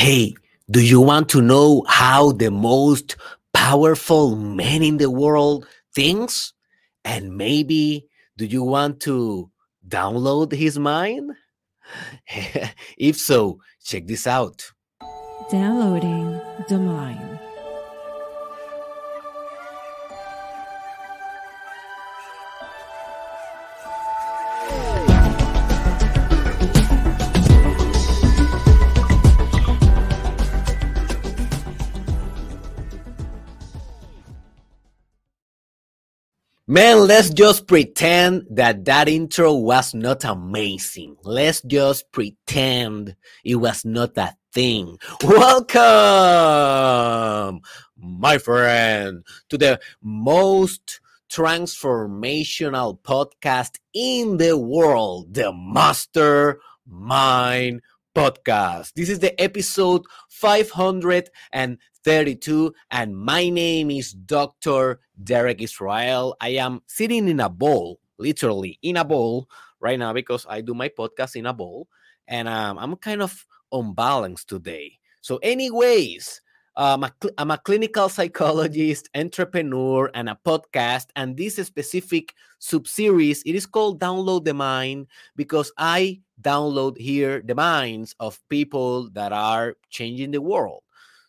Hey, do you want to know how the most powerful man in the world thinks? And maybe do you want to download his mind? if so, check this out. Downloading the mind. Man, let's just pretend that that intro was not amazing. Let's just pretend it was not a thing. Welcome, my friend, to the most transformational podcast in the world, the Master Mind Podcast. This is the episode 532, and 32 and my name is Dr. Derek Israel. I am sitting in a bowl, literally in a bowl right now because I do my podcast in a bowl and um, I'm kind of unbalanced today. So anyways, um, I'm a clinical psychologist, entrepreneur, and a podcast. And this specific sub-series, it is called Download the Mind because I download here the minds of people that are changing the world.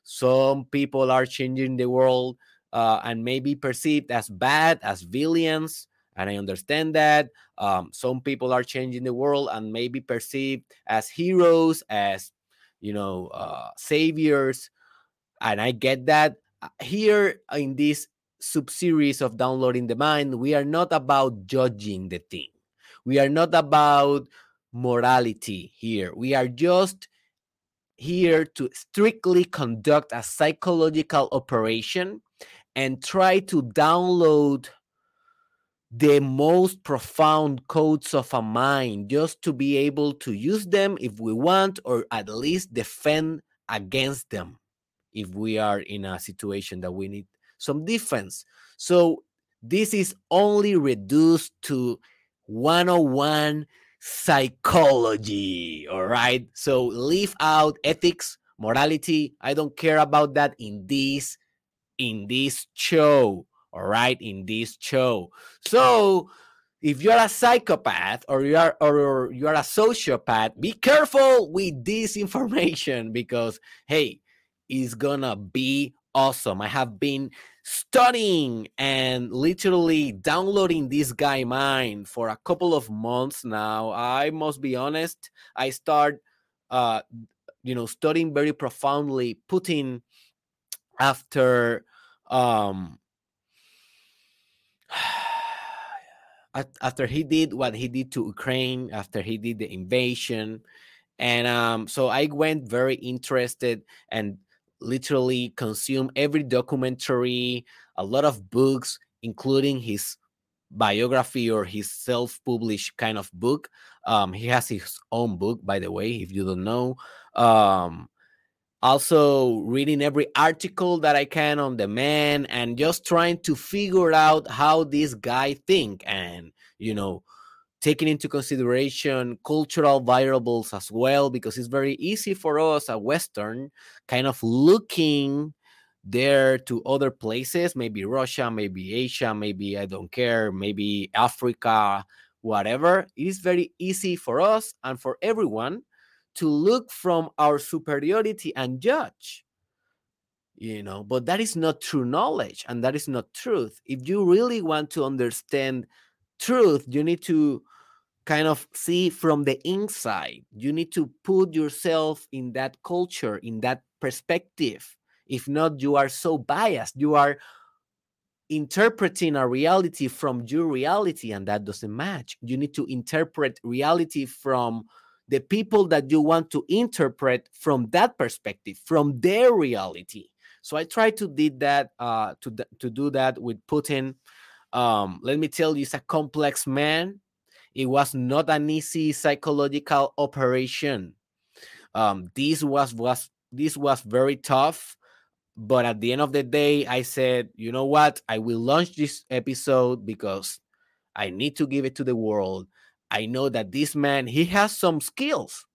Some people are changing the world uh, and may be perceived as bad, as villains. And I understand that. Um, some people are changing the world and may be perceived as heroes, as, you know, uh, saviors. And I get that. Uh, here in this sub series of downloading the mind, we are not about judging the thing. We are not about morality here. We are just here to strictly conduct a psychological operation and try to download the most profound codes of a mind just to be able to use them if we want, or at least defend against them if we are in a situation that we need some defense. So this is only reduced to 101 psychology. All right. So leave out ethics, morality. I don't care about that in this in this show. All right, in this show. So if you're a psychopath or you are or you are a sociopath, be careful with this information because hey, it's gonna be awesome. I have been studying and literally downloading this guy mind for a couple of months now i must be honest i start uh you know studying very profoundly putin after um after he did what he did to ukraine after he did the invasion and um so i went very interested and literally consume every documentary, a lot of books, including his biography or his self-published kind of book. Um, he has his own book, by the way, if you don't know. Um, also reading every article that I can on the man and just trying to figure out how this guy think and you know taking into consideration cultural variables as well, because it's very easy for us, a Western, kind of looking there to other places, maybe Russia, maybe Asia, maybe I don't care, maybe Africa, whatever. It is very easy for us and for everyone to look from our superiority and judge. You know, but that is not true knowledge and that is not truth. If you really want to understand truth, you need to kind of see from the inside. You need to put yourself in that culture, in that perspective. If not, you are so biased. You are interpreting a reality from your reality, and that doesn't match. You need to interpret reality from the people that you want to interpret from that perspective, from their reality. So I try to did that uh, to to do that with Putin. Um, let me tell you, he's a complex man it was not an easy psychological operation. Um, this was was this was very tough, but at the end of the day, I said, you know what? I will launch this episode because I need to give it to the world. I know that this man he has some skills.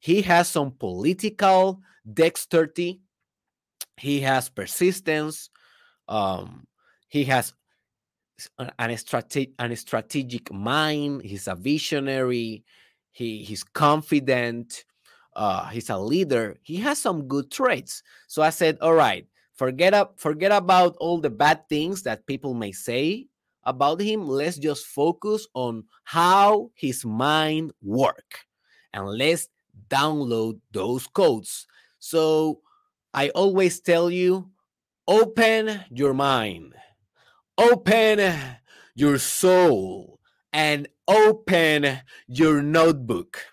he has some political dexterity he has persistence um, he has an, strate- an strategic mind he's a visionary he he's confident uh, he's a leader he has some good traits. So i said all right forget up forget about all the bad things that people may say about him. Let's just focus on how his mind work and let's download those codes. So i always tell you open your mind open your soul and open your notebook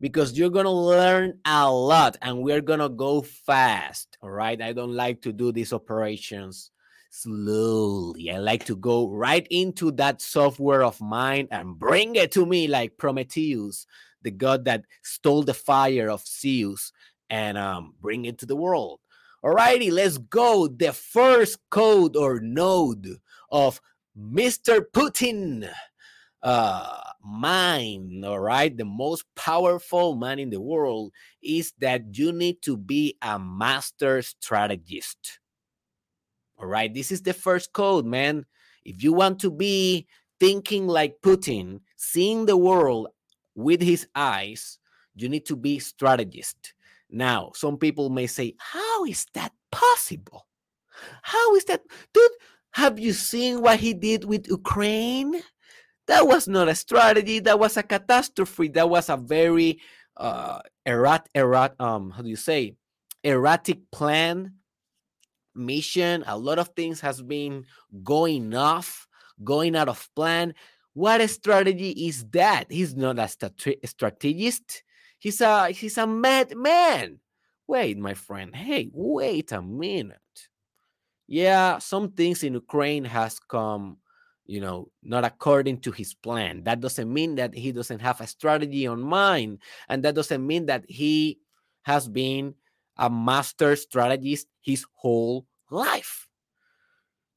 because you're going to learn a lot and we're going to go fast. All right. I don't like to do these operations slowly. I like to go right into that software of mine and bring it to me like Prometheus, the god that stole the fire of Zeus, and um, bring it to the world. Alrighty, let's go. The first code or node of Mr. Putin uh, mind, all right, the most powerful man in the world is that you need to be a master strategist. All right, this is the first code, man. If you want to be thinking like Putin, seeing the world with his eyes, you need to be strategist. Now, some people may say, How is that possible? How is that? Dude, have you seen what he did with Ukraine? That was not a strategy. That was a catastrophe. That was a very uh, errat, errat, um, how do you say, erratic plan, mission. A lot of things has been going off, going out of plan. What strategy is that? He's not a strategist. He's a he's a madman. Wait, my friend. Hey, wait a minute. Yeah, some things in Ukraine has come you know, not according to his plan. That doesn't mean that he doesn't have a strategy on mind. And that doesn't mean that he has been a master strategist his whole life.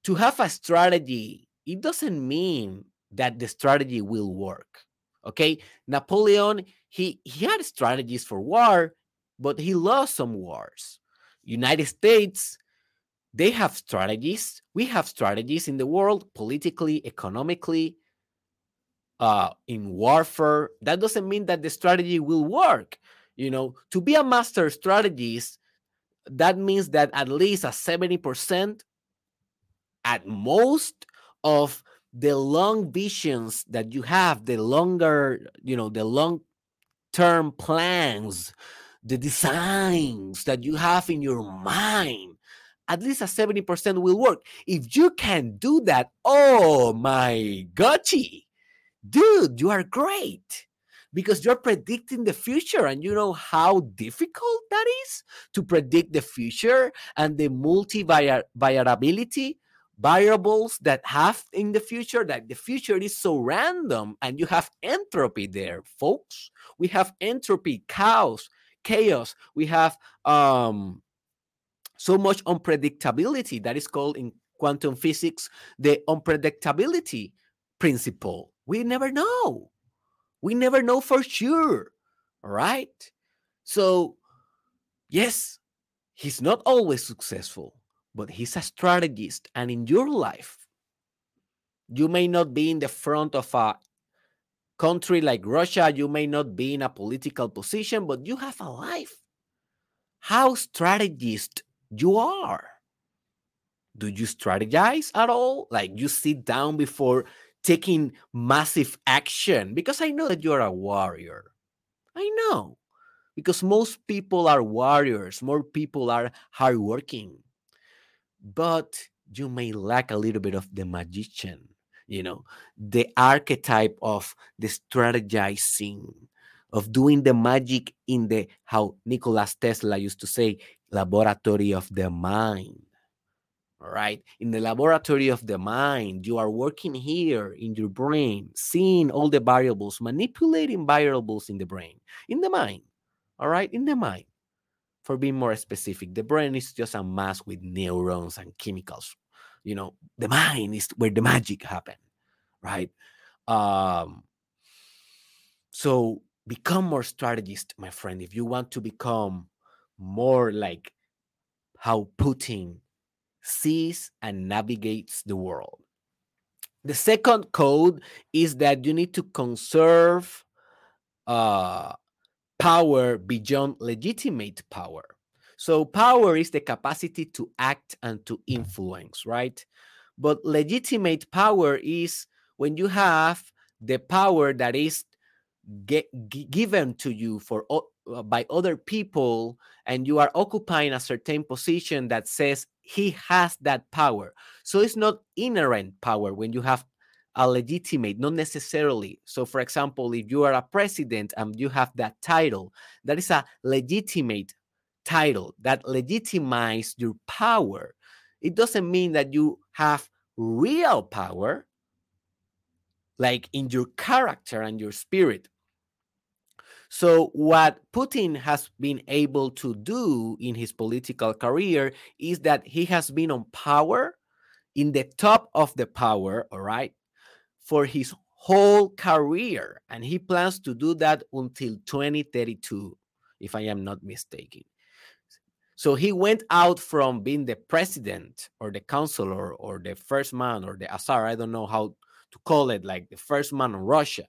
To have a strategy, it doesn't mean that the strategy will work. Okay. Napoleon, he, he had strategies for war, but he lost some wars. United States, they have strategies. We have strategies in the world, politically, economically, uh, in warfare. That doesn't mean that the strategy will work. You know, to be a master strategist, that means that at least a 70% at most of the long visions that you have, the longer, you know, the long term plans, the designs that you have in your mind at least a 70% will work. If you can do that, oh my gotchi, dude, you are great because you're predicting the future and you know how difficult that is to predict the future and the multi variability variables that have in the future that the future is so random and you have entropy there folks we have entropy chaos chaos we have um so much unpredictability that is called in quantum physics the unpredictability principle. We never know. We never know for sure. Right? So, yes, he's not always successful, but he's a strategist. And in your life, you may not be in the front of a country like Russia, you may not be in a political position, but you have a life. How strategist you are. Do you strategize at all? Like you sit down before taking massive action? Because I know that you're a warrior. I know. Because most people are warriors, more people are hardworking. But you may lack a little bit of the magician, you know, the archetype of the strategizing, of doing the magic in the, how Nikola Tesla used to say, laboratory of the mind. All right. In the laboratory of the mind, you are working here in your brain, seeing all the variables, manipulating variables in the brain, in the mind. All right. In the mind. For being more specific, the brain is just a mass with neurons and chemicals. You know, the mind is where the magic happens. Right. Um, so become more strategist, my friend. If you want to become more like how Putin sees and navigates the world. The second code is that you need to conserve uh, power beyond legitimate power. So, power is the capacity to act and to influence, right? But legitimate power is when you have the power that is get, given to you for by other people and you are occupying a certain position that says he has that power so it's not inherent power when you have a legitimate not necessarily. So for example if you are a president and you have that title that is a legitimate title that legitimizes your power. It doesn't mean that you have real power like in your character and your spirit. So, what Putin has been able to do in his political career is that he has been on power, in the top of the power, all right, for his whole career. And he plans to do that until 2032, if I am not mistaken. So he went out from being the president or the counselor or the first man or the Tsar, I don't know how to call it, like the first man in Russia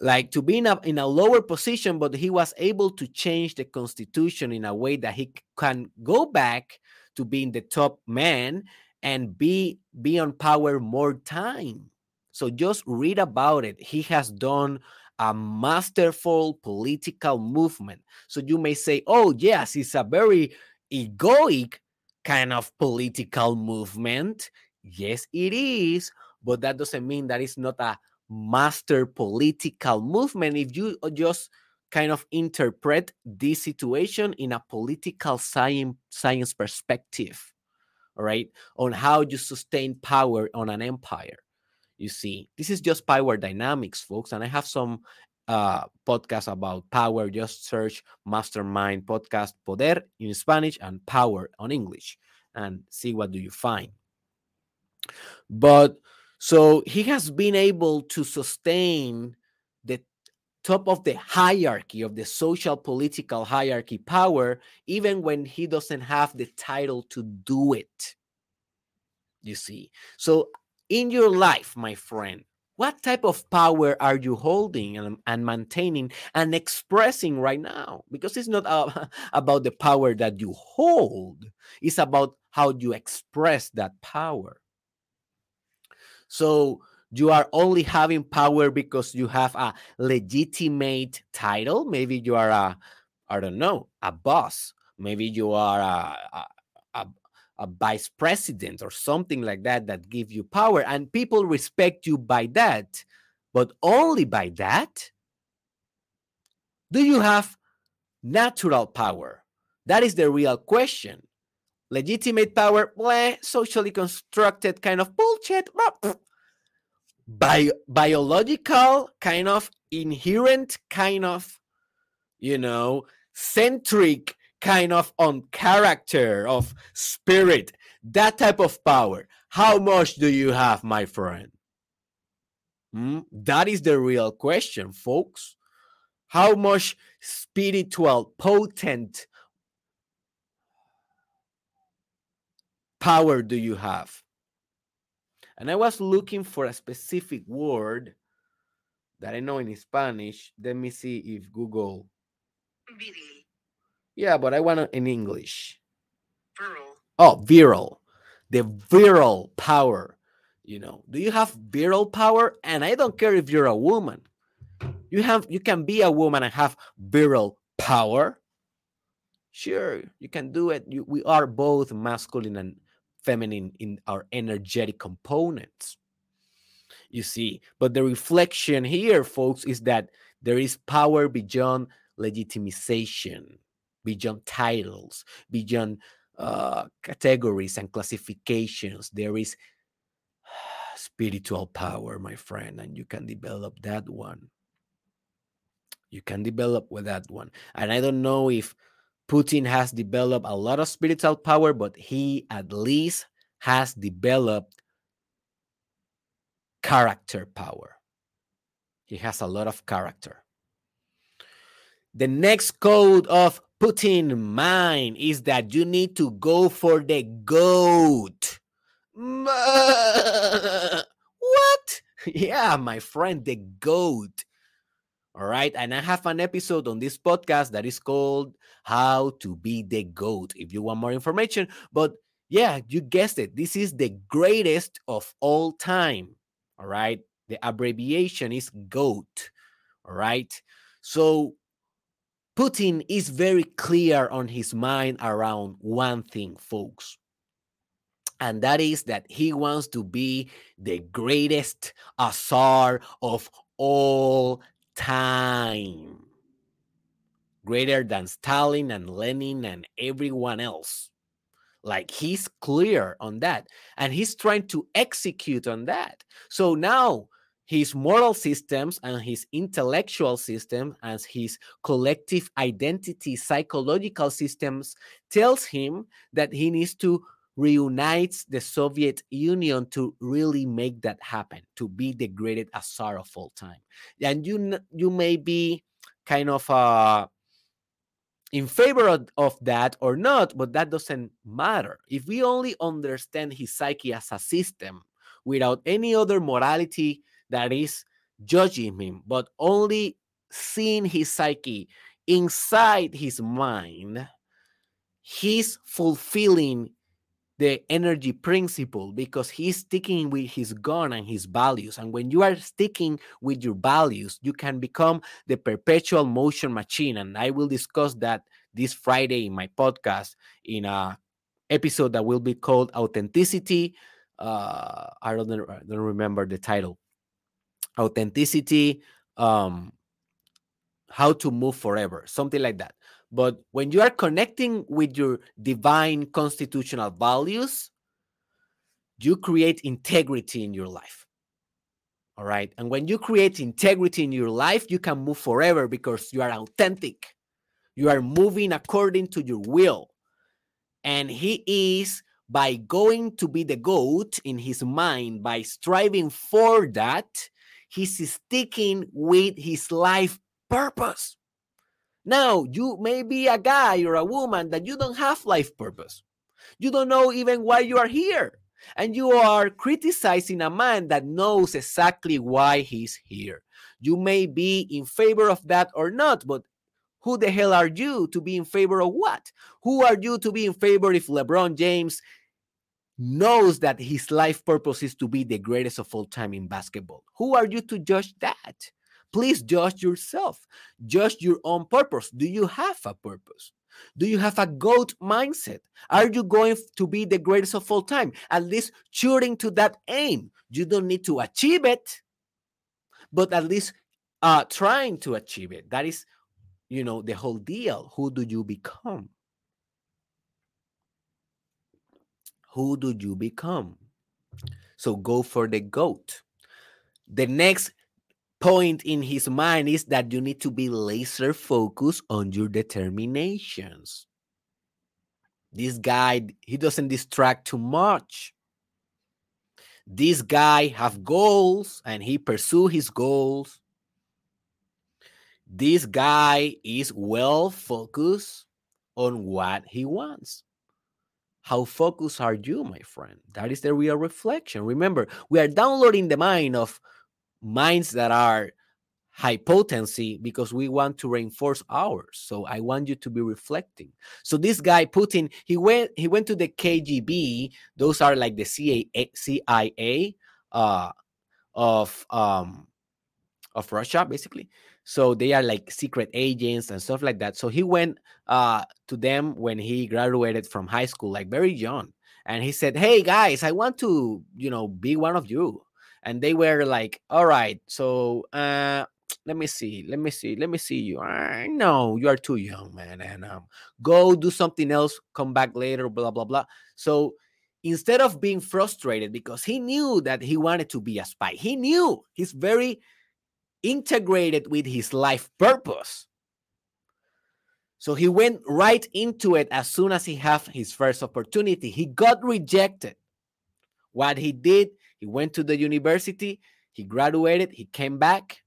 like to be in a, in a lower position, but he was able to change the constitution in a way that he can go back to being the top man and be be on power more time. So just read about it. He has done a masterful political movement. So you may say, oh, yes, it's a very egoic kind of political movement. Yes, it is. But that doesn't mean that it's not a master political movement if you uh, just kind of interpret this situation in a political science science perspective all right on how you sustain power on an empire you see. This is just power dynamics folks and i have some uh podcasts about power. Just search mastermind podcast poder in spanish and power on english and see what do you find. But so he has been able to sustain the top of the hierarchy of the social political hierarchy power, even when he doesn't have the title to do it. You see, so in your life, my friend, what type of power are you holding and, and maintaining and expressing right now? Because it's not uh, about the power that you hold, it's about how you express that power. So you are only having power because you have a legitimate title. Maybe you are a, I don't know, a boss. Maybe you are a, a, vice president or something like that that give you power, and people respect you by that. But only by that. Do you have natural power? That is the real question legitimate power, bleh, socially constructed kind of bullshit. Bio- biological kind of inherent kind of, you know, centric kind of on character of spirit, that type of power. How much do you have, my friend? Hmm? That is the real question, folks. How much spiritual, potent power do you have? And I was looking for a specific word that I know in Spanish. Let me see if Google. Yeah, but I want it in English. Viral. Oh, viral. The viral power. You know, do you have viral power? And I don't care if you're a woman. You have you can be a woman and have viral power. Sure, you can do it. You, we are both masculine and feminine in our energetic components. You see, but the reflection here, folks, is that there is power beyond legitimization, beyond titles, beyond uh, categories and classifications. There is spiritual power, my friend, and you can develop that one. You can develop with that one. And I don't know if Putin has developed a lot of spiritual power, but he at least has developed character power. He has a lot of character. The next code of Putin mind is that you need to go for the goat. what? Yeah, my friend, the goat. All right. And I have an episode on this podcast that is called How to Be the Goat if you want more information. But yeah, you guessed it. This is the greatest of all time. All right. The abbreviation is GOAT. All right. So Putin is very clear on his mind around one thing, folks. And that is that he wants to be the greatest Tsar of all time. Greater than Stalin and Lenin and everyone else. Like he's clear on that. And he's trying to execute on that. So now his moral systems and his intellectual system and his collective identity psychological systems tells him that he needs to reunite the soviet union to really make that happen to be the greatest all time. And you you may be kind of uh in favor of, of that or not but that doesn't matter. If we only understand his psyche as a system without any other morality that is judging him, but only seeing his psyche inside his mind, he's fulfilling the energy principle because he's sticking with his gun and his values. And when you are sticking with your values, you can become the perpetual motion machine. And I will discuss that this Friday in my podcast in a episode that will be called Authenticity. Uh, I don't, I don't remember the title authenticity, um, how to move forever, something like that. But when you are connecting with your divine constitutional values, you create integrity in your life. All right. And when you create integrity in your life, you can move forever because you are authentic. You are moving according to your will. And He is by going to be the goat in His mind, by striving for that, he's sticking with his life purpose. Now, you may be a guy or a woman that you don't have life purpose. You don't know even why you are here. And you are criticizing a man that knows exactly why he's here. You may be in favor of that or not, but who the hell are you to be in favor of what? Who are you to be in favor if LeBron James knows that his life purpose is to be the greatest of all time in basketball. Who are you to judge that? Please judge yourself. Judge your own purpose. Do you have a purpose? Do you have a GOAT mindset? Are you going to be the greatest of all time? At least shooting to that aim. You don't need to achieve it, but at least uh, trying to achieve it. That is, you know, the whole deal. Who do you become? Who do you become? So go for the goat. The next point in his mind is that you need to be laser focused on your determinations. This guy, he doesn't distract too much. This guy have goals and he pursue his goals. This guy is well focused on what he wants. How focused are you, my friend? That is the real reflection. Remember, we are downloading the mind of minds that are high potency because we want to reinforce ours. So I want you to be reflecting. So this guy Putin, he went he went to the KGB. Those are like the CIA, CIA uh, of um, of Russia, basically. So they are like secret agents and stuff like that. So he went uh, to them when he graduated from high school, like very young. And he said, Hey guys, I want to, you know, be one of you. And they were like, All right, so uh, let me see, let me see, let me see you. I know you are too young, man. And um, go do something else, come back later, blah, blah, blah. So instead of being frustrated because he knew that he wanted to be a spy, he knew he's very integrated with his life purpose. So he went right into it as soon as he had his first opportunity. He got rejected. What he did, he went to the university, he graduated, he came back,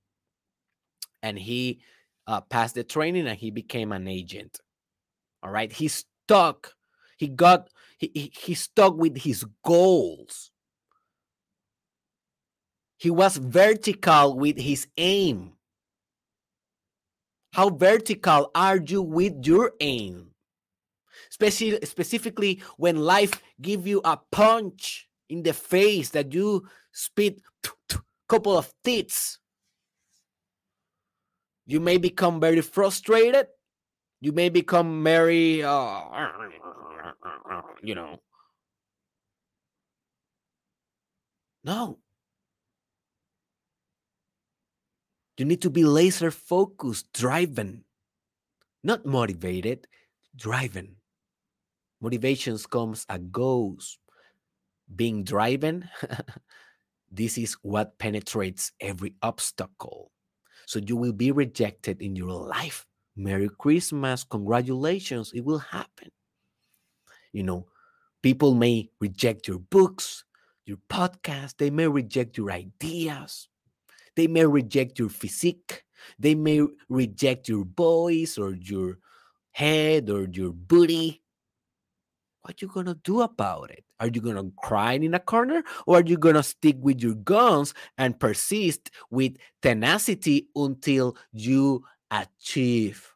and he uh, passed the training and he became an agent. All right. He stuck. He got, he, he, he stuck with his goals. He was vertical with his aim. How vertical are you with your aim? Speci- specifically when life give you a punch in the face that you spit couple of tits you may become very frustrated you may become very uh, you know no you need to be laser focused driven not motivated driven motivations comes and goes being driven this is what penetrates every obstacle so you will be rejected in your life. Merry Christmas. Congratulations. It will happen. You know, people may reject your books, your podcast, they may reject your ideas, they may reject your physique, they may reject your voice or your head or your booty. What you gonna do about it? Are you gonna cry in a corner or are you gonna stick with your guns and persist with tenacity until you achieve?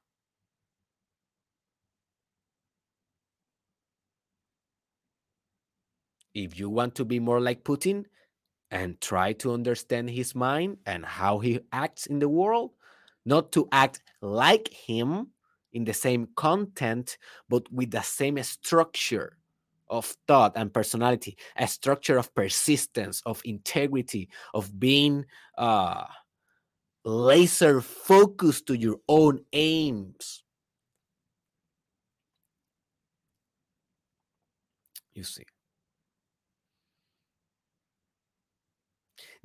If you want to be more like Putin and try to understand his mind and how he acts in the world, not to act like him in the same content, but with the same structure of thought and personality, a structure of persistence, of integrity, of being uh, laser focused to your own aims. You see.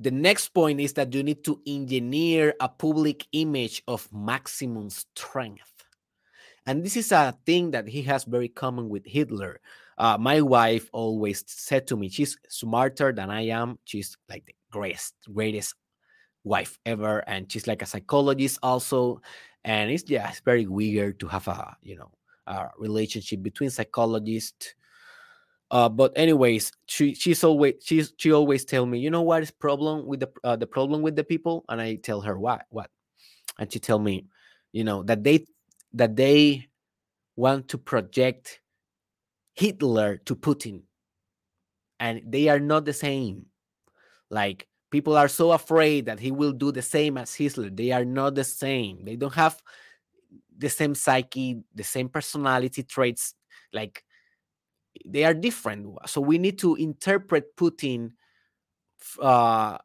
The next point is that you need to engineer a public image of maximum strength. And this is a thing that he has very common with Hitler. Uh, my wife always said to me, she's smarter than I am. She's like the greatest, greatest wife ever. And she's like a psychologist also. And it's yeah, it's very weird to have a, you know, a relationship between psychologists. Uh, but anyways, she she's always she's she always tell me, you know what is problem with the uh, the problem with the people, and I tell her what what, and she tell me, you know that they that they want to project Hitler to Putin. And they are not the same. Like people are so afraid that he will do the same as Hitler. They are not the same. They don't have the same psyche, the same personality traits. Like they are different. So we need to interpret Putin uh,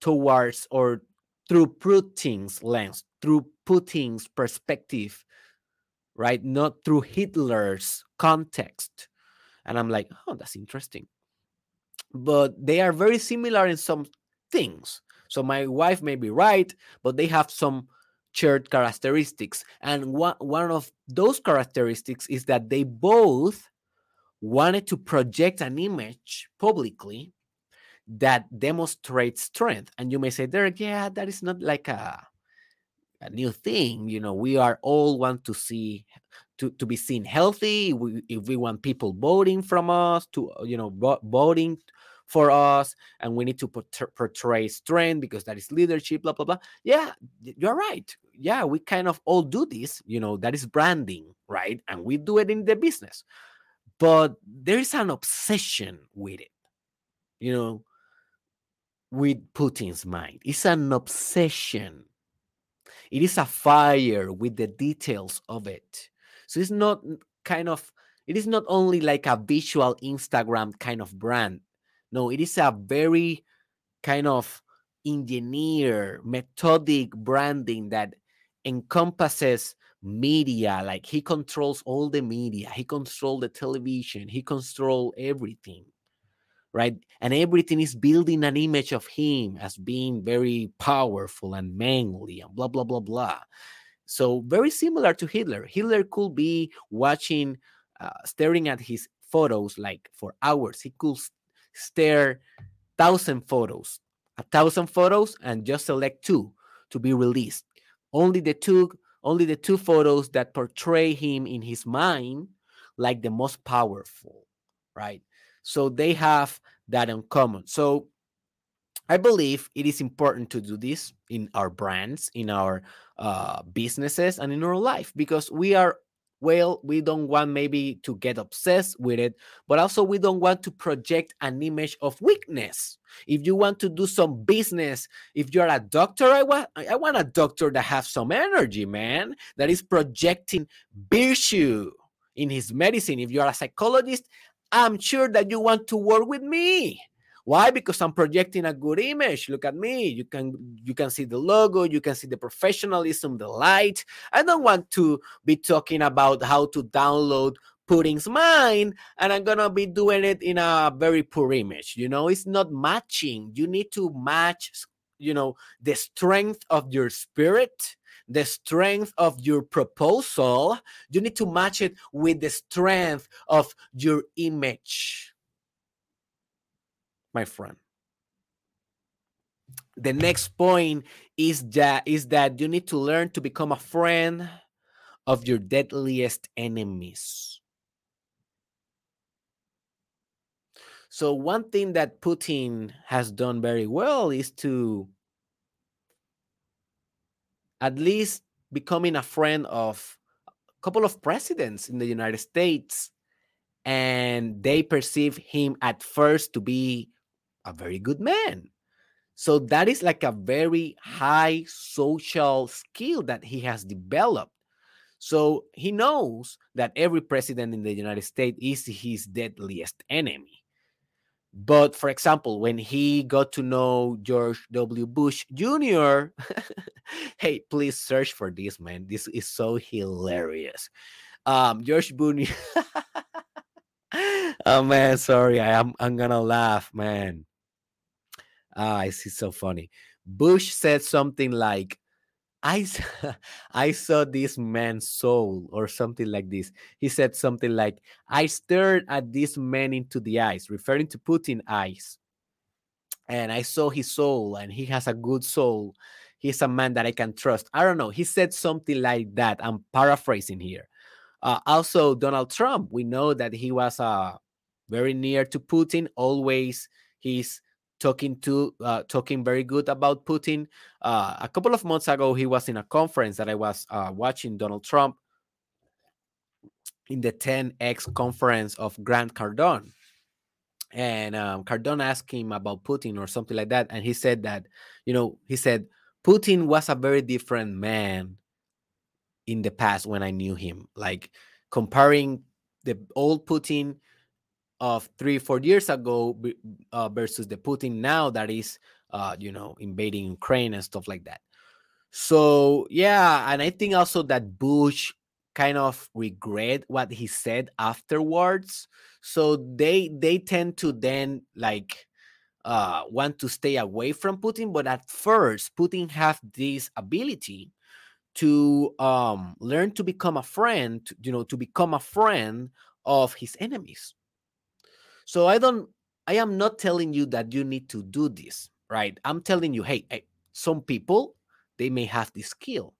towards or through Putin's lens, through Putin's perspective, right? Not through Hitler's context. And I'm like, oh, that's interesting. But they are very similar in some things. So my wife may be right, but they have some shared characteristics. And one, one of those characteristics is that they both wanted to project an image publicly that demonstrates strength. And you may say, Derek, yeah, that is not like a, a new thing. You know, we are all want to see to, to be seen healthy. We, if we want people voting from us to you know voting for us and we need to portray strength because that is leadership blah blah blah. Yeah you're right. Yeah we kind of all do this. You know that is branding right? And we do it in the business but there is an obsession with it you know with putin's mind. It's an obsession. It is a fire with the details of it. So it's not kind of, it is not only like a visual Instagram kind of brand. No, it is a very kind of engineer, methodic branding that encompasses media. Like he controls all the media, he controls the television, he controls everything right? And everything is building an image of him as being very powerful and manly and blah, blah, blah, blah. So very similar to Hitler. Hitler could be watching, uh, staring at his photos like for hours. He could stare thousand photos, a thousand photos, and just select two to be released. Only the two only the two photos that portray him in his mind like the most powerful, right? So they have that in common. So I believe it is important to do this in our brands, in our uh, businesses, and in our life because we are well, we don't want maybe to get obsessed with it, but also we don't want to project an image of weakness. If you want to do some business, if you're a doctor, I want I want a doctor that has some energy, man, that is projecting virtue in his medicine. If you're a psychologist, I'm sure that you want to work with me. Why? Because I'm projecting a good image. Look at me. You can you can see the logo, you can see the professionalism, the light. I don't want to be talking about how to download Putin's mind and I'm gonna be doing it in a very poor image. You know, it's not matching. You need to match, you know, the strength of your spirit the strength of your proposal, you need to match it with the strength of your image my friend. The next point is that is that you need to learn to become a friend of your deadliest enemies. So one thing that Putin has done very well is to at least becoming a friend of a couple of presidents in the United States and they perceive him at first to be a very good man. So that is like a very high social skill that he has developed. So he knows that every president in the United States is his deadliest enemy. But for example, when he got to know George W. Bush Jr., hey, please search for this, man. This is so hilarious. Um, George Bush. oh man, sorry. I am I'm gonna laugh, man. Ah, it's so funny. Bush said something like, I, I saw this man's soul or something like this. He said something like, I stared at this man into the eyes, referring to Putin eyes. And I saw his soul, and he has a good soul. He's a man that I can trust. I don't know. He said something like that. I'm paraphrasing here. Uh, also, Donald Trump, we know that he was uh, very near to Putin. Always he's talking to uh, talking very good about Putin. Uh, a couple of months ago, he was in a conference that I was uh, watching Donald Trump in the 10x conference of Grant Cardone. And um, Cardone asked him about Putin or something like that. And he said that, you know, he said, Putin was a very different man in the past when I knew him. Like comparing the old Putin of three four years ago uh, versus the Putin now that is uh, you know invading Ukraine and stuff like that. So yeah, and I think also that Bush kind of regret what he said afterwards. So they they tend to then like uh want to stay away from Putin, but at first Putin have this ability to um learn to become a friend, you know, to become a friend of his enemies. So I don't, I am not telling you that you need to do this, right? I'm telling you, hey, hey some people, they may have this skill.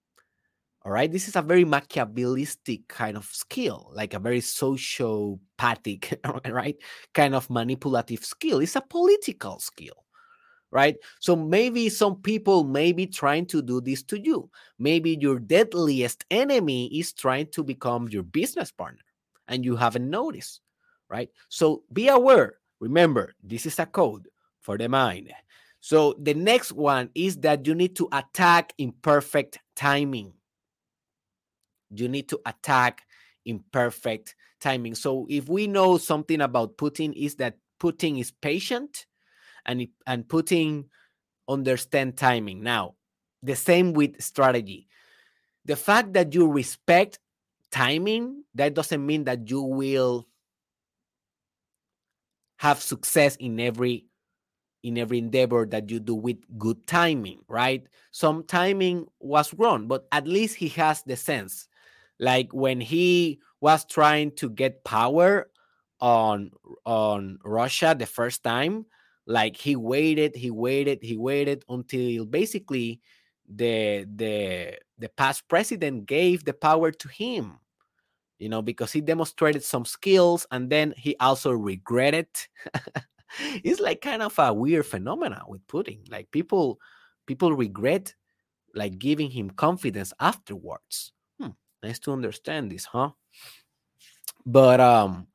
All right. This is a very Machiavellistic kind of skill, like a very sociopathic, right? Kind of manipulative skill. It's a political skill, right? So maybe some people may be trying to do this to you. Maybe your deadliest enemy is trying to become your business partner and you haven't noticed right? So be aware. Remember, this is a code for the mind. So the next one is that you need to attack imperfect timing. You need to attack imperfect timing. So if we know something about Putin is that Putin is patient and and Putin understand timing. Now, the same with strategy. The fact that you respect timing, that doesn't mean that you will have success in every in every endeavor that you do with good timing, right? Some timing was wrong, but at least he has the sense. Like when he was trying to get power on on Russia the first time, like he waited, he waited, he waited until basically the the the past president gave the power to him you know because he demonstrated some skills and then he also regretted it's like kind of a weird phenomena with putin like people people regret like giving him confidence afterwards. Hmm, nice to understand this huh? But um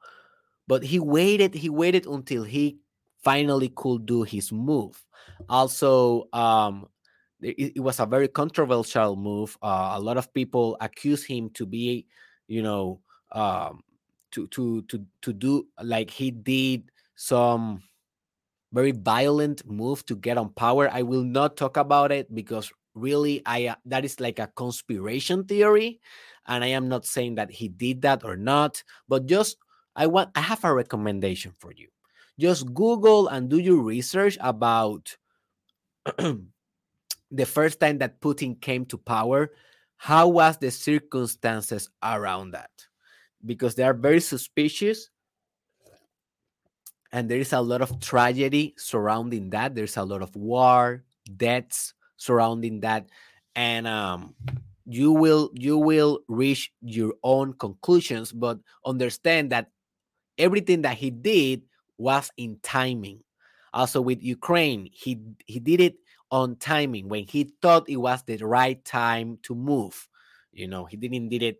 but he waited he waited until he finally could do his move. Also um it, it was a very controversial move. Uh, a lot of people accuse him to be you know um to to to to do like he did some very violent move to get on power. I will not talk about it because really i uh, that is like a conspiration theory and i am not saying that he did that or not but just i want i have a recommendation for you. Just google and do your research about the first time that putin came to power how was the circumstances around that? Because they are very suspicious. And there is a lot of tragedy surrounding that. There's a lot of war deaths surrounding that. And um, you will you will reach your own conclusions but understand that everything that he did was in timing. Also with ukraine he he did it on timing when he thought it was the right time to move you know he didn't did it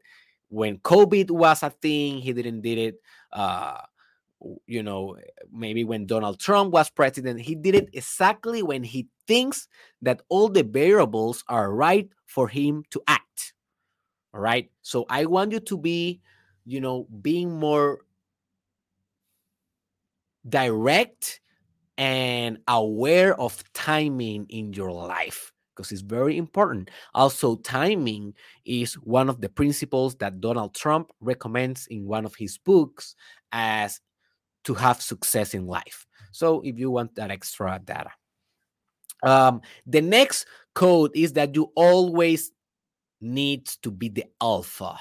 when covid was a thing he didn't did it uh you know, maybe when Donald Trump was president, he did it exactly when he thinks that all the variables are right for him to act. All right. So I want you to be, you know, being more direct and aware of timing in your life because it's very important. Also, timing is one of the principles that Donald Trump recommends in one of his books as to have success in life. So if you want that extra data. Um, the next code is that you always need to be the alpha.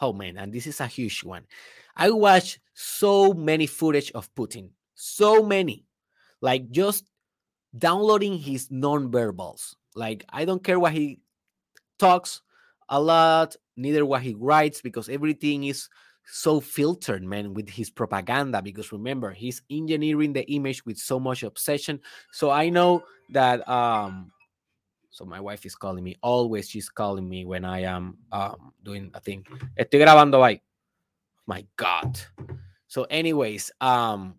Oh man, and this is a huge one. I watched so many footage of Putin, so many, like just downloading his non-verbals. Like I don't care what he talks a lot, neither what he writes, because everything is so filtered, man, with his propaganda. Because remember, he's engineering the image with so much obsession. So I know that um so my wife is calling me always she's calling me when i am um doing a thing estoy grabando ahí my god so anyways um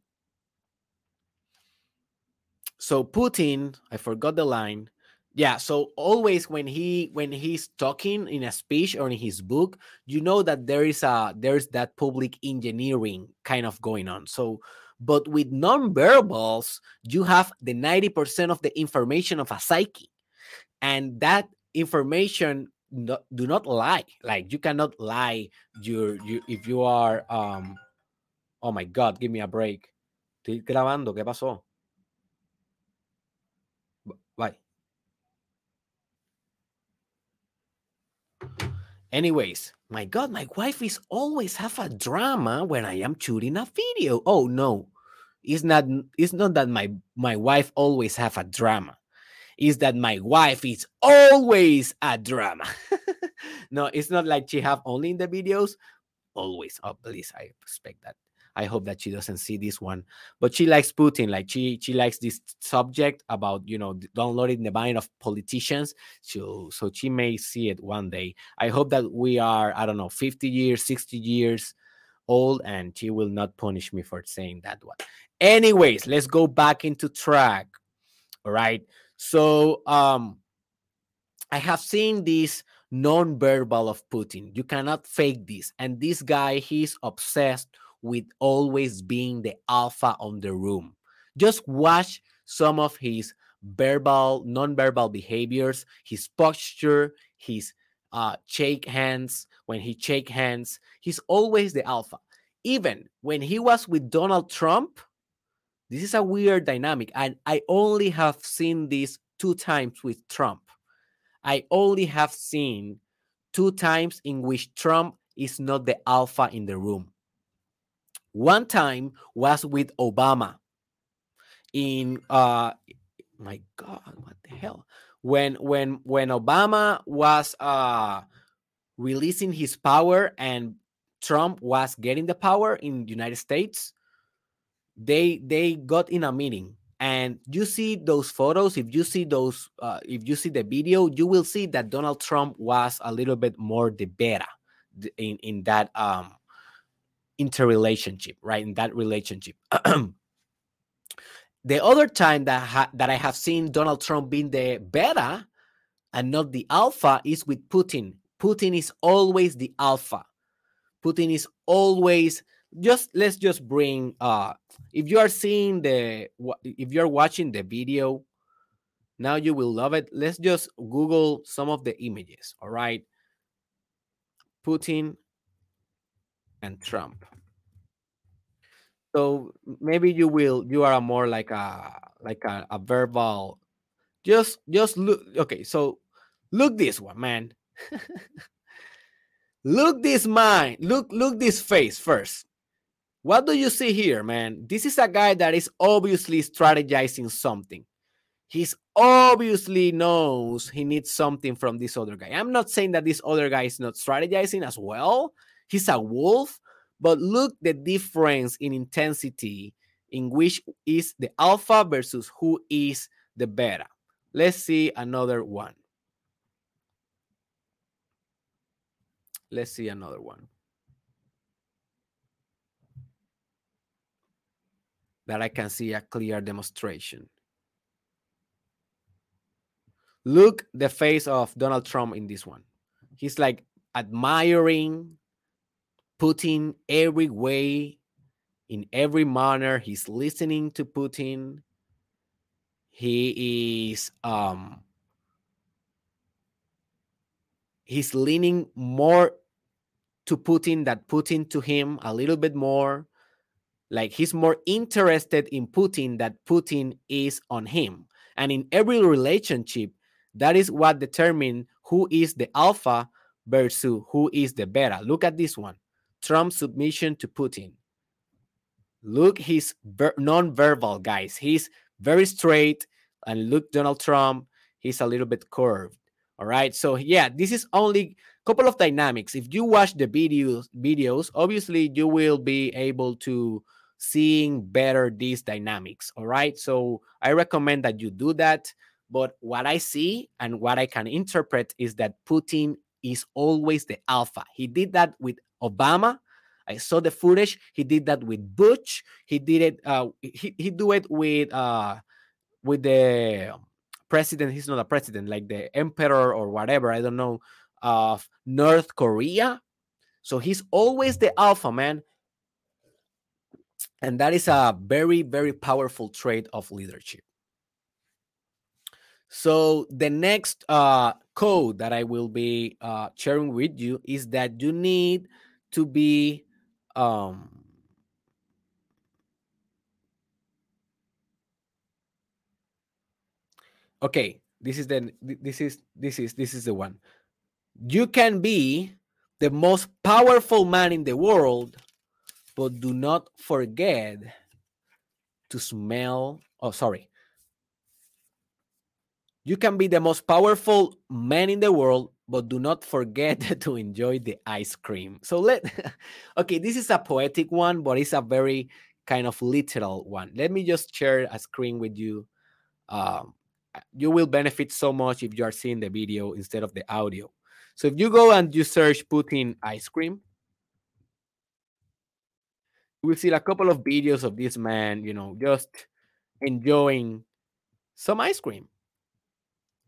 so putin i forgot the line. Yeah so always when he when he's talking in a speech or in his book you know that there is a there's that public engineering kind of going on. So but with non-verbals you have the 90% of the information of a psyche. And that information no, do not lie. Like you cannot lie. Your you if you are um oh my god give me a break. Estoy grabando qué pasó Anyways, my God, my wife is always have a drama when I am shooting a video. Oh no, it's not. It's not that my my wife always have a drama. Is that my wife is always a drama. no, it's not like she have only in the videos. Always, oh please, I expect that. I hope that she doesn't see this one. But she likes Putin. Like she she likes this subject about you know downloading the mind of politicians. So so she may see it one day. I hope that we are I don't know 50 years, 60 years old, and she will not punish me for saying that one. Anyways, let's go back into track. All right. So um I have seen this non-verbal of Putin. You cannot fake this. And this guy, he's obsessed with always being the alpha on the room. Just watch some of his verbal, non-verbal behaviors, his posture, his uh, shake hands. When he shake hands, he's always the alpha. Even when he was with Donald Trump, this is a weird dynamic. And I only have seen this two times with Trump. I only have seen two times in which Trump is not the alpha in the room. One time was with Obama in uh my god, what the hell? when when when Obama was uh, releasing his power and Trump was getting the power in the United States, they they got in a meeting and you see those photos if you see those uh, if you see the video you will see that donald trump was a little bit more the better in in that um interrelationship right in that relationship. The other time that ha- that i have seen donald trump being the beta and not the alpha is with putin. Putin is always the alpha. Putin is always just let's just bring uh if you are seeing the if you're watching the video now you will love it. Let's just google some of the images all right? Putin and trump so maybe you will you are more like a like a, a verbal just just look okay so look this one man look this mind look look this face first what do you see here, man? This is a guy that is obviously strategizing something. He's obviously knows he needs something from this other guy. I'm not saying that this other guy is not strategizing as well. He's a wolf, but look the difference in intensity in which is the alpha versus who is the beta. Let's see another one. Let's see another one. that I can see a clear demonstration. Look the face of Donald Trump in this one. He's like admiring, Putin every way, in every manner. He's listening to Putin. He is um he's leaning more to Putin than Putin to him a little bit more like he's more interested in Putin that Putin is on him. And in every relationship, that is what determines who is the alpha versus who is the beta. Look at this one Trump's submission to Putin. Look, he's ver- non-verbal, guys. He's very straight. And look, Donald Trump, he's a little bit curved. All right. So yeah, this is only a couple of dynamics. If you watch the videos, videos, obviously you will be able to seeing better these dynamics. All right. So I recommend that you do that. But what I see and what I can interpret is that Putin is always the alpha. He did that with Obama. I saw the footage. He did that with Bush. He did it. Uh, he he do it with uh with the president. He's not a president, like the emperor or whatever. I don't know of North Korea. So he's always the alpha man and that is a very, very powerful trait of leadership. So the next uh, code that I will be uh, sharing with you is that you need to be um, okay. This is the this is this is this is the one. You can be the most powerful man in the world but do not forget to smell. Oh, sorry. You can be the most powerful man in the world, but do not forget to enjoy the ice cream. So let, okay, this is a poetic one, but it's a very kind of literal one. Let me just share a screen with you. Um, you will benefit so much if you are seeing the video instead of the audio. So if you go and you search Putin ice cream, we'll see a couple of videos of this man, you know, just enjoying some ice cream.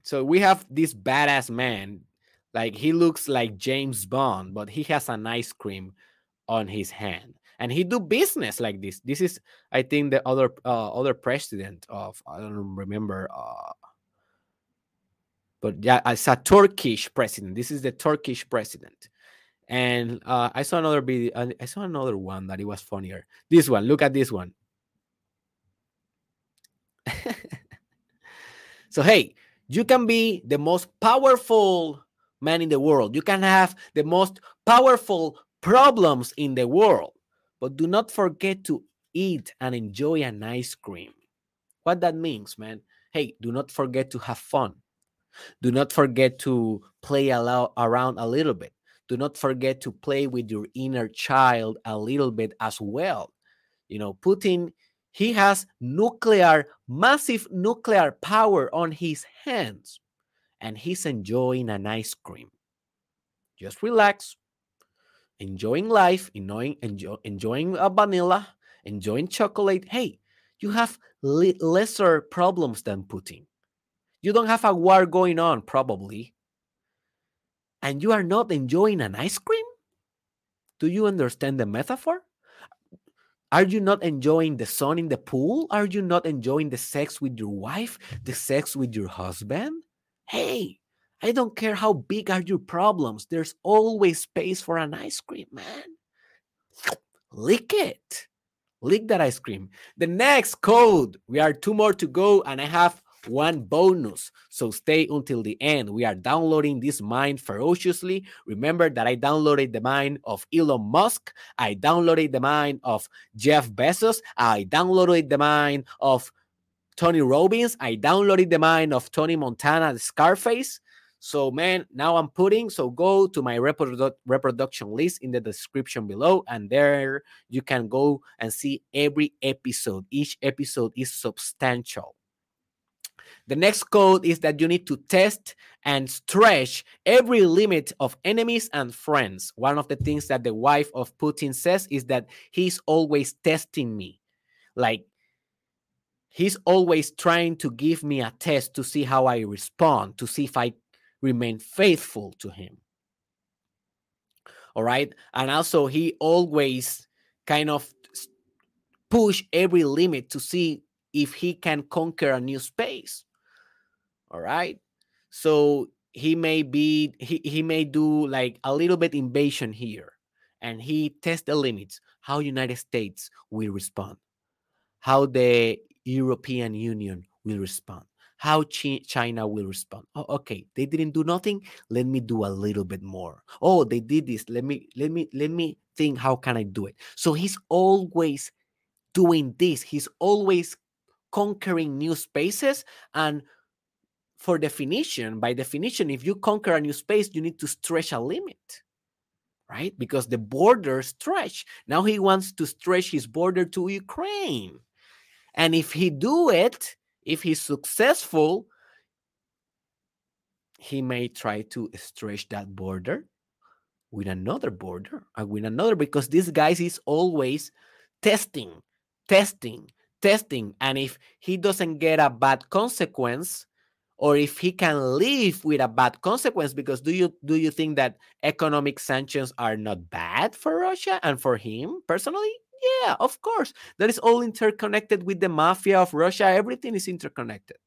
So we have this badass man, like he looks like James Bond, but he has an ice cream on his hand, and he do business like this. This is, I think, the other uh, other president of I don't remember, uh, but yeah, it's a Turkish president. This is the Turkish president. And uh, I saw another video. I saw another one that it was funnier. This one. Look at this one. so hey, you can be the most powerful man in the world. You can have the most powerful problems in the world, but do not forget to eat and enjoy an ice cream. What that means, man? Hey, do not forget to have fun. Do not forget to play around a little bit. Do not forget to play with your inner child a little bit as well. You know, Putin, he has nuclear, massive nuclear power on his hands, and he's enjoying an ice cream. Just relax, enjoying life, enjoying, enjoy, enjoying a vanilla, enjoying chocolate. Hey, you have lesser problems than Putin. You don't have a war going on, probably. And you are not enjoying an ice cream? Do you understand the metaphor? Are you not enjoying the sun in the pool? Are you not enjoying the sex with your wife, the sex with your husband? Hey, I don't care how big are your problems. There's always space for an ice cream, man. Lick it. Lick that ice cream. The next code, we are two more to go, and I have one bonus. So stay until the end. We are downloading this mind ferociously. Remember that I downloaded the mind of Elon Musk. I downloaded the mind of Jeff Bezos. I downloaded the mind of Tony Robbins. I downloaded the mind of Tony Montana, the Scarface. So, man, now I'm putting, so go to my reprodu- reproduction list in the description below, and there you can go and see every episode. Each episode is substantial. The next code is that you need to test and stretch every limit of enemies and friends. One of the things that the wife of Putin says is that he's always testing me. Like, he's always trying to give me a test to see how I respond, to see if I remain faithful to him. All right. And also, he always kind of push every limit to see if he can conquer a new space. All right. So he may be he, he may do like a little bit invasion here and he tests the limits how united states will respond how the european union will respond how china will respond. Oh, okay they didn't do nothing let me do a little bit more. Oh they did this let me let me let me think how can i do it? So he's always doing this he's always conquering new spaces and for definition, by definition, if you conquer a new space, you need to stretch a limit, right? Because the border stretch. Now he wants to stretch his border to Ukraine. And if he do it, if he's successful, he may try to stretch that border with another border and with another because this guy is always testing, testing, testing. And if he doesn't get a bad consequence, or if he can live with a bad consequence because do you do you think that economic sanctions are not bad for Russia and for him personally? Yeah of course. That is all interconnected with the mafia of Russia. Everything is interconnected.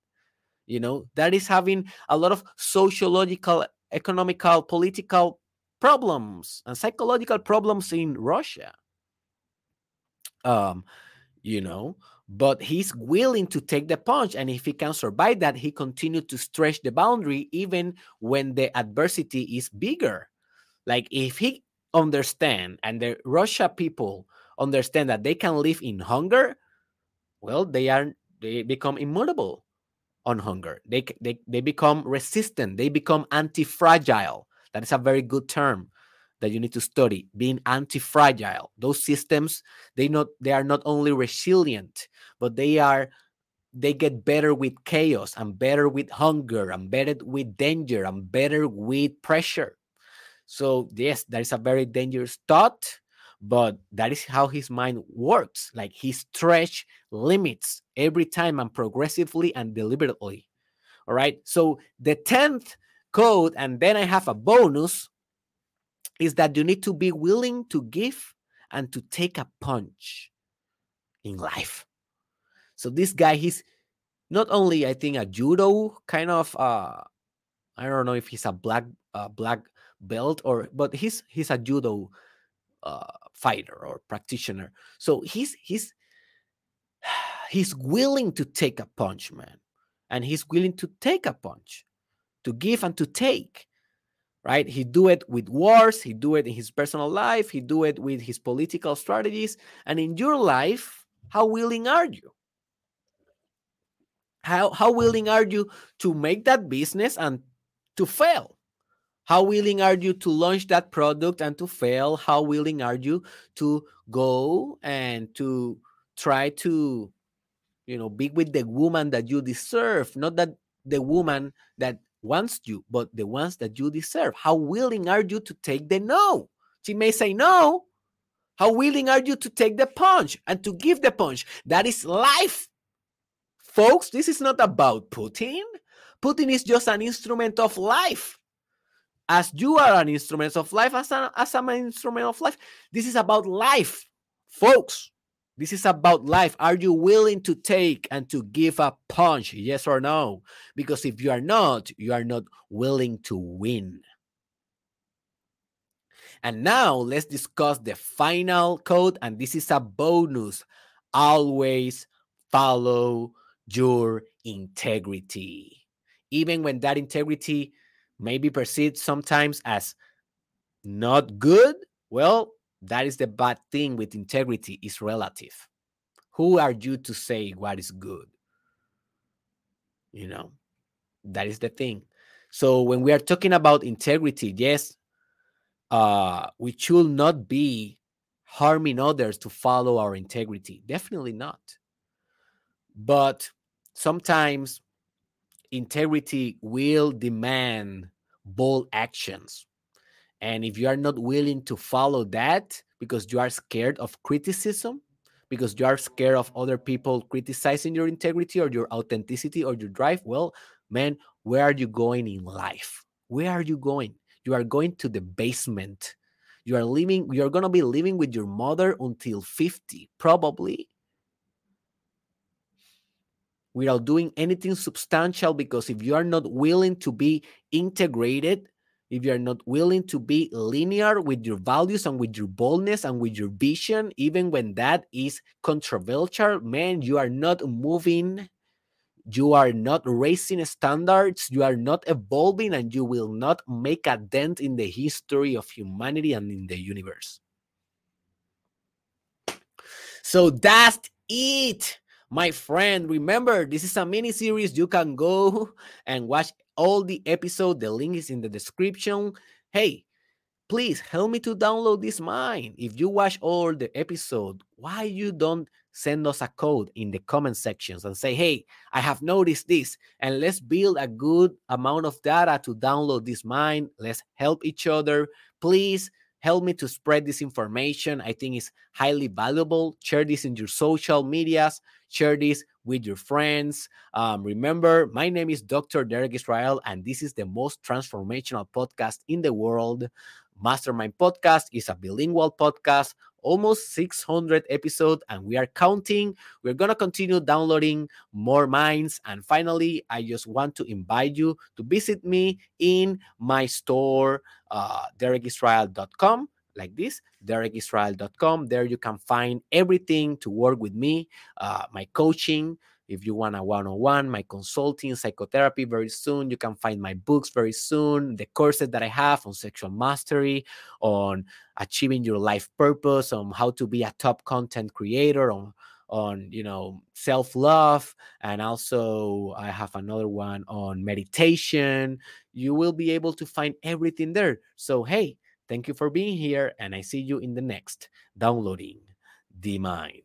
You know that is having a lot of sociological economical political problems and psychological problems in Russia. Um you know but he's willing to take the punch and if he can survive that he continued to stretch the boundary even when the adversity is bigger. Like if he understand and the russia people understand that they can live in hunger well they are they become immutable on hunger. They they, they become resistant. They become anti-fragile. That is a very good term that you need to study being anti-fragile. Those systems they not they are not only resilient but they are they get better with chaos. And better with hunger. And better with danger. And better with pressure. So yes that is a very dangerous thought but that is how his mind works. Like he stretch limits every time and progressively and deliberately. All right? So the 10th code and then i have a bonus is that you need to be willing to give and to take a punch in life. So this guy, he's not only I think a judo kind of uh I don't know if he's a black uh, black belt or but he's he's a judo uh, fighter or practitioner. So he's he's he's willing to take a punch, man. And he's willing to take a punch, to give and to take right he do it with wars he do it in his personal life he do it with his political strategies and in your life how willing are you How, how willing are you to make that business and to fail? How willing are you to launch that product and to fail? How willing are you to go and to try to, you know, be with the woman that you deserve, not that the woman that wants you, but the ones that you deserve? How willing are you to take the no? She may say no. How willing are you to take the punch and to give the punch? That is life. Folks, this is not about Putin. Putin is just an instrument of life. As you are an instrument of life, as, a, as I'm an instrument of life, this is about life. Folks, this is about life. Are you willing to take and to give a punch? Yes or no? Because if you are not, you are not willing to win. And now let's discuss the final code. And this is a bonus. Always follow your integrity. Even when that integrity may be perceived sometimes as not good, well, that is the bad thing with integrity is relative. Who are you to say what is good? You know, that is the thing. So when we are talking about integrity, yes, uh, we should not be harming others to follow our integrity. Definitely not. But sometimes integrity will demand bold actions. And if you are not willing to follow that because you are scared of criticism, because you are scared of other people criticizing your integrity or your authenticity or your drive, well, man, where are you going in life? Where are you going? You are going to the basement. You are living, you're going to be living with your mother until 50, probably without doing anything substantial because if you are not willing to be integrated if you are not willing to be linear with your values and with your boldness and with your vision even when that is controversial man you are not moving. You are not raising standards. You are not evolving and you will not make a dent in the history of humanity and in the universe. So that's it my friend, remember, this is a mini series. You can go and watch all the episode. The link is in the description. Hey, please help me to download this mine. If you watch all the episode, why you don't send us a code in the comment sections and say, hey, I have noticed this, and let's build a good amount of data to download this mine. Let's help each other. Please help me to spread this information. I think it's highly valuable. Share this in your social medias. Share this with your friends. Um, remember, my name is Dr. Derek Israel, and this is the most transformational podcast in the world. Mastermind Podcast is a bilingual podcast, almost 600 episodes, and we are counting. We're going to continue downloading more minds. And finally, I just want to invite you to visit me in my store, uh, derekisrael.com like this derekisrael.com there you can find everything to work with me uh, my coaching if you want a one-on-one my consulting psychotherapy very soon you can find my books very soon the courses that i have on sexual mastery on achieving your life purpose on how to be a top content creator on on you know self-love and also i have another one on meditation. You will be able to find everything there. So hey thank you for being here and i see you in the next downloading the mind